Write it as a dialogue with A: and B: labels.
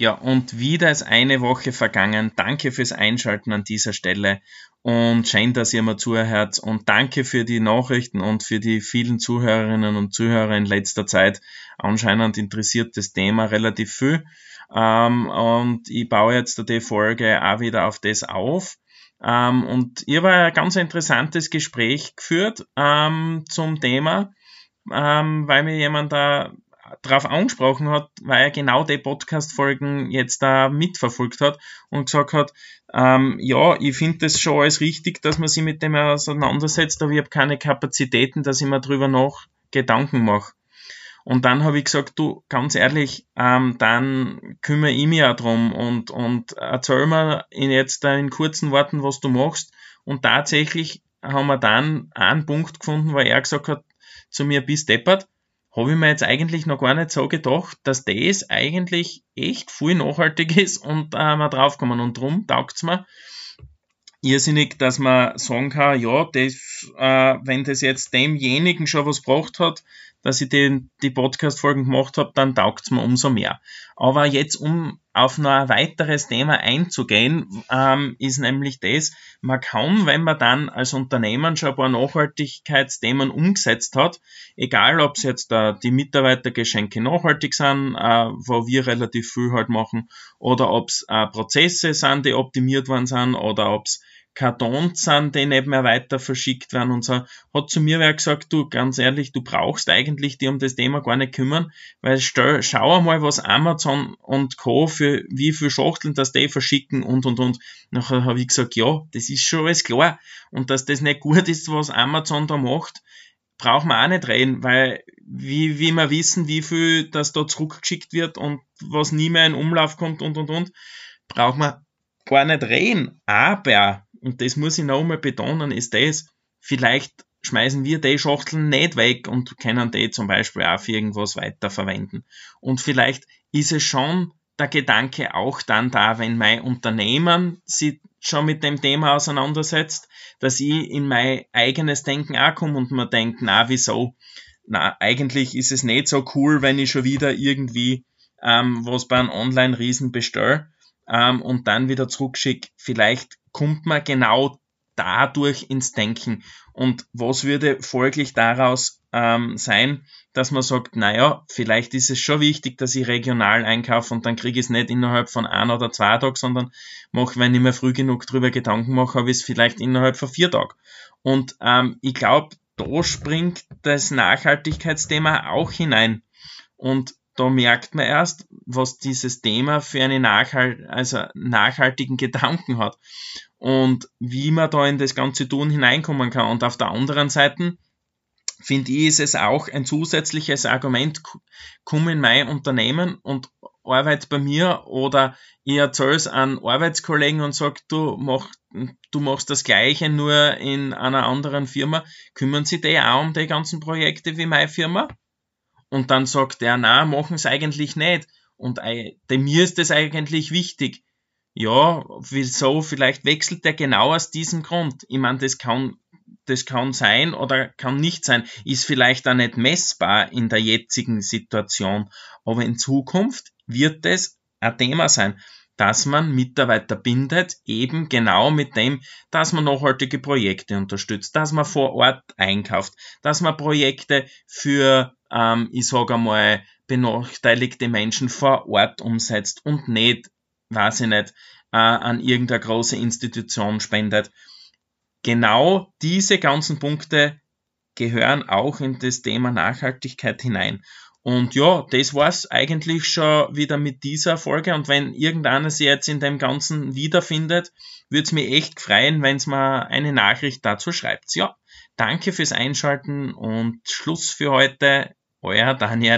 A: Ja, und wieder ist eine Woche vergangen. Danke fürs Einschalten an dieser Stelle und schön, dass ihr mir zuhört und danke für die Nachrichten und für die vielen Zuhörerinnen und Zuhörer in letzter Zeit. Anscheinend interessiert das Thema relativ viel ähm, und ich baue jetzt die Folge auch wieder auf das auf. Ähm, und ihr war ein ganz interessantes Gespräch geführt ähm, zum Thema, weil mir jemand da darauf angesprochen hat, weil er genau die Podcast-Folgen jetzt da mitverfolgt hat und gesagt hat, ähm, ja, ich finde das schon alles richtig, dass man sich mit dem auseinandersetzt, aber ich habe keine Kapazitäten, dass ich mir darüber noch Gedanken mache. Und dann habe ich gesagt, du, ganz ehrlich, ähm, dann kümmere ich mich auch drum und, und erzähl mir in jetzt in kurzen Worten, was du machst. Und tatsächlich haben wir dann einen Punkt gefunden, weil er gesagt hat zu mir, bist deppert habe ich mir jetzt eigentlich noch gar nicht so gedacht, dass das eigentlich echt viel nachhaltig ist und äh, wir draufkommen. Und darum taugt es mir irrsinnig, dass man sagen kann, ja, das, äh, wenn das jetzt demjenigen schon was gebracht hat, dass ich den, die Podcast-Folgen gemacht habe, dann taugt es mir umso mehr. Aber jetzt, um auf noch ein weiteres Thema einzugehen, ähm, ist nämlich das, man kann, wenn man dann als Unternehmen schon ein paar Nachhaltigkeitsthemen umgesetzt hat, egal ob es jetzt äh, die Mitarbeitergeschenke nachhaltig sind, äh, wo wir relativ viel halt machen, oder ob es äh, Prozesse sind, die optimiert worden sind, oder ob es Kartons sind, die nicht mehr weiter verschickt werden und so, hat zu mir wer gesagt, du, ganz ehrlich, du brauchst eigentlich die um das Thema gar nicht kümmern, weil stell, schau mal, was Amazon und Co. für wie viel Schachteln das die verschicken und und und. Nachher habe ich gesagt, ja, das ist schon alles klar. Und dass das nicht gut ist, was Amazon da macht, brauchen wir auch nicht reden, weil wie, wie wir wissen, wie viel das da zurückgeschickt wird und was nie mehr in Umlauf kommt und und und, brauchen wir gar nicht reden. Aber und das muss ich noch einmal betonen, ist das, vielleicht schmeißen wir die Schachteln nicht weg und können die zum Beispiel auch für irgendwas weiterverwenden. Und vielleicht ist es schon der Gedanke auch dann da, wenn mein Unternehmen sich schon mit dem Thema auseinandersetzt, dass ich in mein eigenes Denken auch komme und mir denke, na, wieso? Na, eigentlich ist es nicht so cool, wenn ich schon wieder irgendwie ähm, was bei einem Online-Riesen bestelle ähm, und dann wieder zurückschicke. Vielleicht kommt man genau dadurch ins Denken. Und was würde folglich daraus ähm, sein, dass man sagt, naja, vielleicht ist es schon wichtig, dass ich regional einkaufe und dann kriege ich es nicht innerhalb von ein oder zwei Tagen, sondern mache, wenn ich mir früh genug drüber Gedanken mache, habe ich es vielleicht innerhalb von vier Tagen. Und ähm, ich glaube, da springt das Nachhaltigkeitsthema auch hinein. Und da merkt man erst, was dieses Thema für einen nachhalt, also nachhaltigen Gedanken hat und wie man da in das ganze Tun hineinkommen kann. Und auf der anderen Seite finde ich, ist es auch ein zusätzliches Argument, komm in mein Unternehmen und arbeite bei mir oder ich erzähle es an Arbeitskollegen und sage, du, mach, du machst das Gleiche nur in einer anderen Firma. Kümmern sie die auch um die ganzen Projekte wie meine Firma? Und dann sagt er, na, machen es eigentlich nicht. Und mir ist das eigentlich wichtig. Ja, wieso? Vielleicht wechselt er genau aus diesem Grund. Ich meine, das kann, das kann sein oder kann nicht sein. Ist vielleicht auch nicht messbar in der jetzigen Situation. Aber in Zukunft wird es ein Thema sein dass man Mitarbeiter bindet, eben genau mit dem, dass man nachhaltige Projekte unterstützt, dass man vor Ort einkauft, dass man Projekte für, ähm, ich sage einmal, benachteiligte Menschen vor Ort umsetzt und nicht, weiß ich nicht, äh, an irgendeine große Institution spendet. Genau diese ganzen Punkte gehören auch in das Thema Nachhaltigkeit hinein. Und ja, das war's eigentlich schon wieder mit dieser Folge. Und wenn irgendeiner sich jetzt in dem Ganzen wiederfindet, würde es mich echt freuen, wenn es mir eine Nachricht dazu schreibt. Ja, danke fürs Einschalten und Schluss für heute. ويا طحن يا